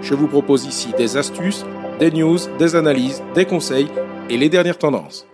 Je vous propose ici des astuces, des news, des analyses, des conseils et les dernières tendances.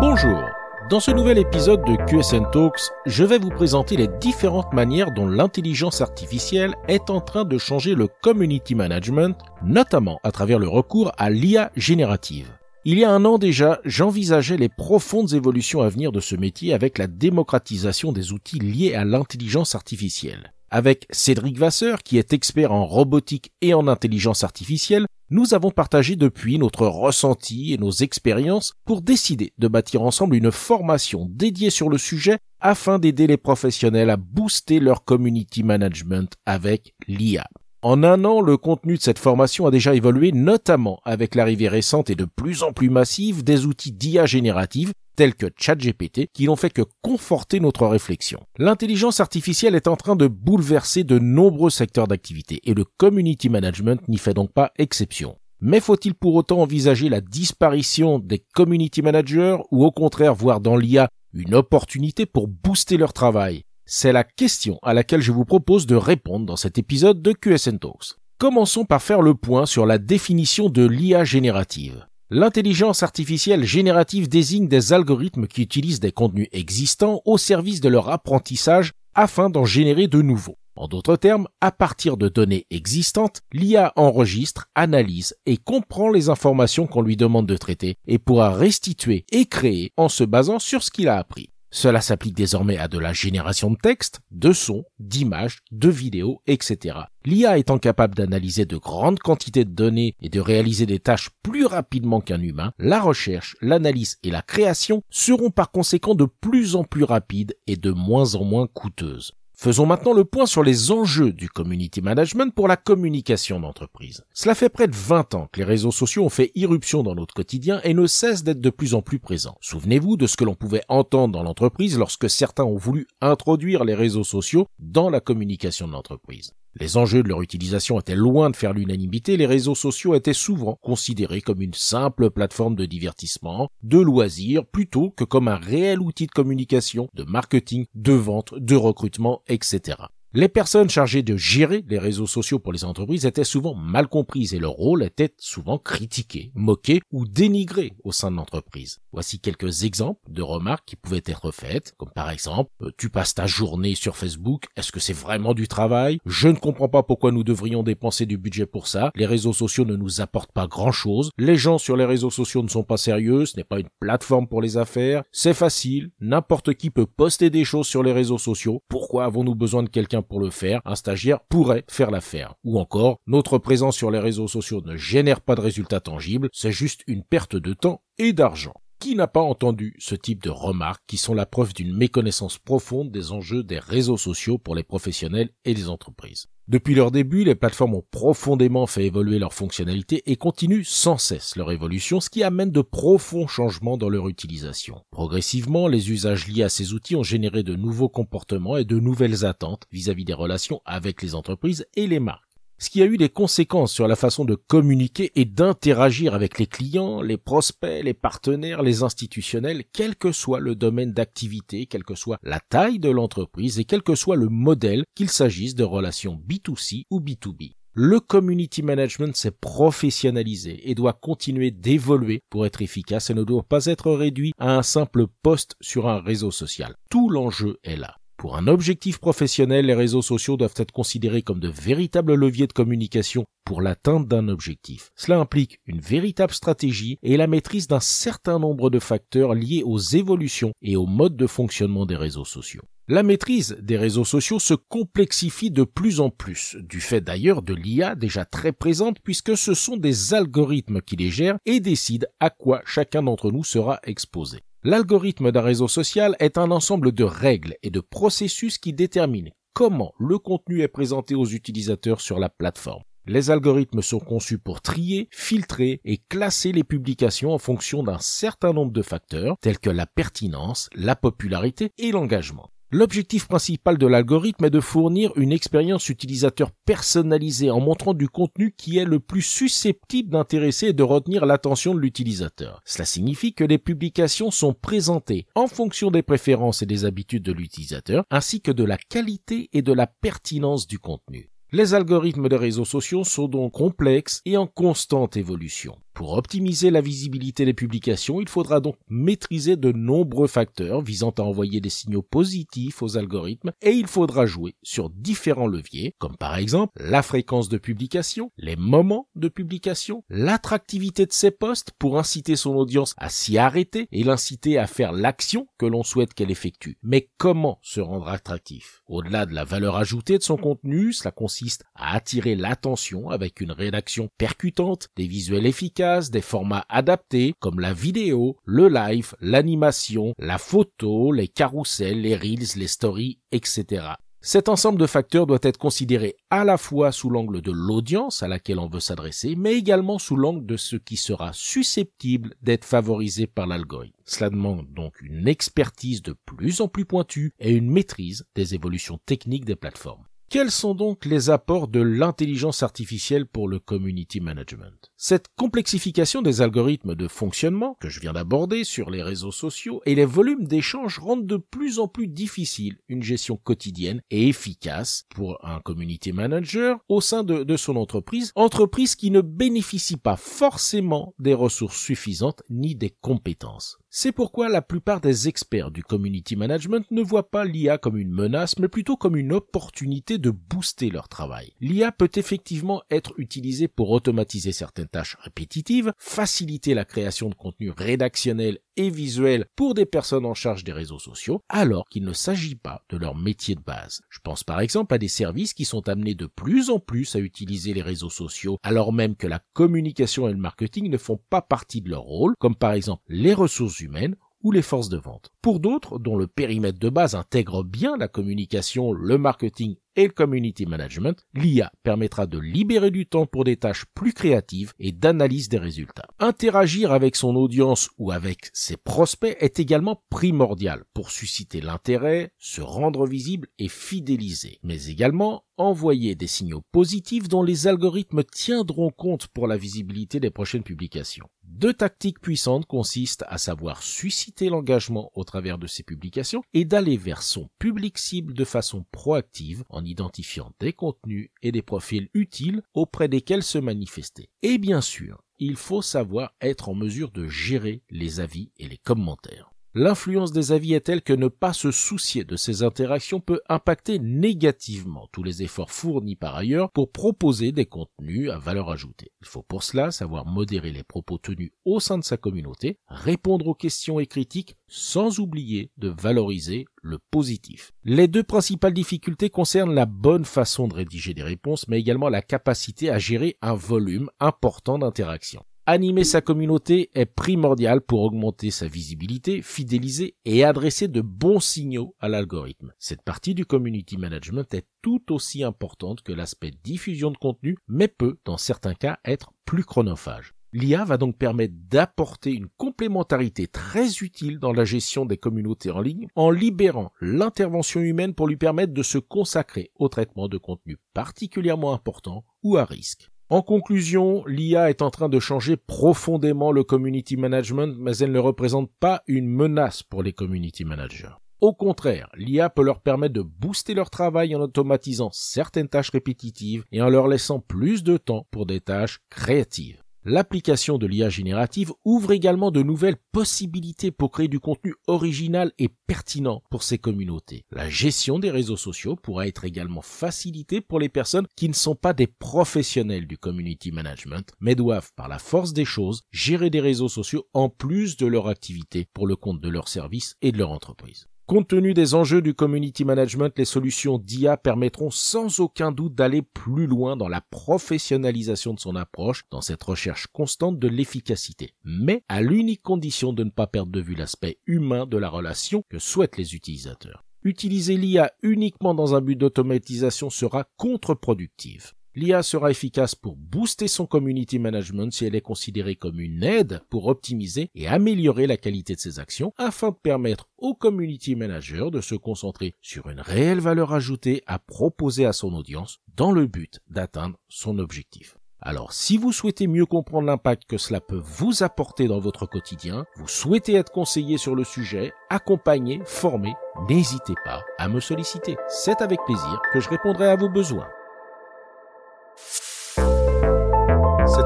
Bonjour. Dans ce nouvel épisode de QSN Talks, je vais vous présenter les différentes manières dont l'intelligence artificielle est en train de changer le community management, notamment à travers le recours à l'IA générative. Il y a un an déjà, j'envisageais les profondes évolutions à venir de ce métier avec la démocratisation des outils liés à l'intelligence artificielle. Avec Cédric Vasseur, qui est expert en robotique et en intelligence artificielle, nous avons partagé depuis notre ressenti et nos expériences pour décider de bâtir ensemble une formation dédiée sur le sujet afin d'aider les professionnels à booster leur community management avec l'IA. En un an, le contenu de cette formation a déjà évolué, notamment avec l'arrivée récente et de plus en plus massive des outils d'IA générative tels que ChatGPT qui n'ont fait que conforter notre réflexion. L'intelligence artificielle est en train de bouleverser de nombreux secteurs d'activité et le community management n'y fait donc pas exception. Mais faut-il pour autant envisager la disparition des community managers ou au contraire voir dans l'IA une opportunité pour booster leur travail? C'est la question à laquelle je vous propose de répondre dans cet épisode de QSN Talks. Commençons par faire le point sur la définition de l'IA générative. L'intelligence artificielle générative désigne des algorithmes qui utilisent des contenus existants au service de leur apprentissage afin d'en générer de nouveaux. En d'autres termes, à partir de données existantes, l'IA enregistre, analyse et comprend les informations qu'on lui demande de traiter et pourra restituer et créer en se basant sur ce qu'il a appris. Cela s'applique désormais à de la génération de texte, de sons, d'images, de vidéos, etc. L'IA étant capable d'analyser de grandes quantités de données et de réaliser des tâches plus rapidement qu'un humain, la recherche, l'analyse et la création seront par conséquent de plus en plus rapides et de moins en moins coûteuses. Faisons maintenant le point sur les enjeux du community management pour la communication d'entreprise. Cela fait près de 20 ans que les réseaux sociaux ont fait irruption dans notre quotidien et ne cessent d'être de plus en plus présents. Souvenez-vous de ce que l'on pouvait entendre dans l'entreprise lorsque certains ont voulu introduire les réseaux sociaux dans la communication de l'entreprise. Les enjeux de leur utilisation étaient loin de faire l'unanimité, les réseaux sociaux étaient souvent considérés comme une simple plateforme de divertissement, de loisirs, plutôt que comme un réel outil de communication, de marketing, de vente, de recrutement, etc. Les personnes chargées de gérer les réseaux sociaux pour les entreprises étaient souvent mal comprises et leur rôle était souvent critiqué, moqué ou dénigré au sein de l'entreprise. Voici quelques exemples de remarques qui pouvaient être faites, comme par exemple euh, tu passes ta journée sur Facebook, est-ce que c'est vraiment du travail? Je ne comprends pas pourquoi nous devrions dépenser du budget pour ça. Les réseaux sociaux ne nous apportent pas grand-chose. Les gens sur les réseaux sociaux ne sont pas sérieux, ce n'est pas une plateforme pour les affaires. C'est facile, n'importe qui peut poster des choses sur les réseaux sociaux. Pourquoi avons-nous besoin de quelqu'un pour le faire, un stagiaire pourrait faire l'affaire. Ou encore, notre présence sur les réseaux sociaux ne génère pas de résultats tangibles, c'est juste une perte de temps et d'argent. Qui n'a pas entendu ce type de remarques qui sont la preuve d'une méconnaissance profonde des enjeux des réseaux sociaux pour les professionnels et les entreprises? Depuis leur début, les plateformes ont profondément fait évoluer leurs fonctionnalités et continuent sans cesse leur évolution, ce qui amène de profonds changements dans leur utilisation. Progressivement, les usages liés à ces outils ont généré de nouveaux comportements et de nouvelles attentes vis-à-vis des relations avec les entreprises et les marques ce qui a eu des conséquences sur la façon de communiquer et d'interagir avec les clients, les prospects, les partenaires, les institutionnels, quel que soit le domaine d'activité, quelle que soit la taille de l'entreprise et quel que soit le modèle, qu'il s'agisse de relations B2C ou B2B. Le community management s'est professionnalisé et doit continuer d'évoluer pour être efficace et ne doit pas être réduit à un simple post sur un réseau social. Tout l'enjeu est là. Pour un objectif professionnel, les réseaux sociaux doivent être considérés comme de véritables leviers de communication pour l'atteinte d'un objectif. Cela implique une véritable stratégie et la maîtrise d'un certain nombre de facteurs liés aux évolutions et au mode de fonctionnement des réseaux sociaux. La maîtrise des réseaux sociaux se complexifie de plus en plus, du fait d'ailleurs de l'IA déjà très présente puisque ce sont des algorithmes qui les gèrent et décident à quoi chacun d'entre nous sera exposé. L'algorithme d'un réseau social est un ensemble de règles et de processus qui déterminent comment le contenu est présenté aux utilisateurs sur la plateforme. Les algorithmes sont conçus pour trier, filtrer et classer les publications en fonction d'un certain nombre de facteurs tels que la pertinence, la popularité et l'engagement. L'objectif principal de l'algorithme est de fournir une expérience utilisateur personnalisée en montrant du contenu qui est le plus susceptible d'intéresser et de retenir l'attention de l'utilisateur. Cela signifie que les publications sont présentées en fonction des préférences et des habitudes de l'utilisateur, ainsi que de la qualité et de la pertinence du contenu. Les algorithmes des réseaux sociaux sont donc complexes et en constante évolution. Pour optimiser la visibilité des publications, il faudra donc maîtriser de nombreux facteurs visant à envoyer des signaux positifs aux algorithmes et il faudra jouer sur différents leviers, comme par exemple la fréquence de publication, les moments de publication, l'attractivité de ses posts pour inciter son audience à s'y arrêter et l'inciter à faire l'action que l'on souhaite qu'elle effectue. Mais comment se rendre attractif? Au-delà de la valeur ajoutée de son contenu, cela consiste à attirer l'attention avec une rédaction percutante, des visuels efficaces, des formats adaptés comme la vidéo, le live, l'animation, la photo, les carousels, les reels, les stories, etc. Cet ensemble de facteurs doit être considéré à la fois sous l'angle de l'audience à laquelle on veut s'adresser, mais également sous l'angle de ce qui sera susceptible d'être favorisé par l'algorithme. Cela demande donc une expertise de plus en plus pointue et une maîtrise des évolutions techniques des plateformes. Quels sont donc les apports de l'intelligence artificielle pour le community management? Cette complexification des algorithmes de fonctionnement que je viens d'aborder sur les réseaux sociaux et les volumes d'échanges rendent de plus en plus difficile une gestion quotidienne et efficace pour un community manager au sein de, son entreprise, entreprise qui ne bénéficie pas forcément des ressources suffisantes ni des compétences. C'est pourquoi la plupart des experts du community management ne voient pas l'IA comme une menace, mais plutôt comme une opportunité de booster leur travail. L'IA peut effectivement être utilisée pour automatiser certaines tâches répétitives, faciliter la création de contenu rédactionnel et visuel pour des personnes en charge des réseaux sociaux, alors qu'il ne s'agit pas de leur métier de base. Je pense par exemple à des services qui sont amenés de plus en plus à utiliser les réseaux sociaux, alors même que la communication et le marketing ne font pas partie de leur rôle, comme par exemple les ressources humaines ou les forces de vente. Pour d'autres, dont le périmètre de base intègre bien la communication, le marketing et le community management, l'IA permettra de libérer du temps pour des tâches plus créatives et d'analyse des résultats. Interagir avec son audience ou avec ses prospects est également primordial pour susciter l'intérêt, se rendre visible et fidéliser, mais également envoyer des signaux positifs dont les algorithmes tiendront compte pour la visibilité des prochaines publications. Deux tactiques puissantes consistent à savoir susciter l'engagement au travers de ces publications et d'aller vers son public cible de façon proactive en identifiant des contenus et des profils utiles auprès desquels se manifester. Et bien sûr, il faut savoir être en mesure de gérer les avis et les commentaires. L'influence des avis est telle que ne pas se soucier de ces interactions peut impacter négativement tous les efforts fournis par ailleurs pour proposer des contenus à valeur ajoutée. Il faut pour cela savoir modérer les propos tenus au sein de sa communauté, répondre aux questions et critiques sans oublier de valoriser le positif. Les deux principales difficultés concernent la bonne façon de rédiger des réponses, mais également la capacité à gérer un volume important d'interactions. Animer sa communauté est primordial pour augmenter sa visibilité, fidéliser et adresser de bons signaux à l'algorithme. Cette partie du community management est tout aussi importante que l'aspect diffusion de contenu, mais peut, dans certains cas, être plus chronophage. L'IA va donc permettre d'apporter une complémentarité très utile dans la gestion des communautés en ligne en libérant l'intervention humaine pour lui permettre de se consacrer au traitement de contenus particulièrement importants ou à risque. En conclusion, l'IA est en train de changer profondément le community management, mais elle ne représente pas une menace pour les community managers. Au contraire, l'IA peut leur permettre de booster leur travail en automatisant certaines tâches répétitives et en leur laissant plus de temps pour des tâches créatives. L'application de l'IA générative ouvre également de nouvelles possibilités pour créer du contenu original et pertinent pour ces communautés. La gestion des réseaux sociaux pourra être également facilitée pour les personnes qui ne sont pas des professionnels du community management, mais doivent, par la force des choses, gérer des réseaux sociaux en plus de leur activité pour le compte de leur service et de leur entreprise. Compte tenu des enjeux du community management, les solutions d'IA permettront sans aucun doute d'aller plus loin dans la professionnalisation de son approche, dans cette recherche constante de l'efficacité, mais à l'unique condition de ne pas perdre de vue l'aspect humain de la relation que souhaitent les utilisateurs. Utiliser l'IA uniquement dans un but d'automatisation sera contre-productive. L'IA sera efficace pour booster son community management si elle est considérée comme une aide pour optimiser et améliorer la qualité de ses actions afin de permettre au community manager de se concentrer sur une réelle valeur ajoutée à proposer à son audience dans le but d'atteindre son objectif. Alors, si vous souhaitez mieux comprendre l'impact que cela peut vous apporter dans votre quotidien, vous souhaitez être conseillé sur le sujet, accompagné, formé, n'hésitez pas à me solliciter. C'est avec plaisir que je répondrai à vos besoins.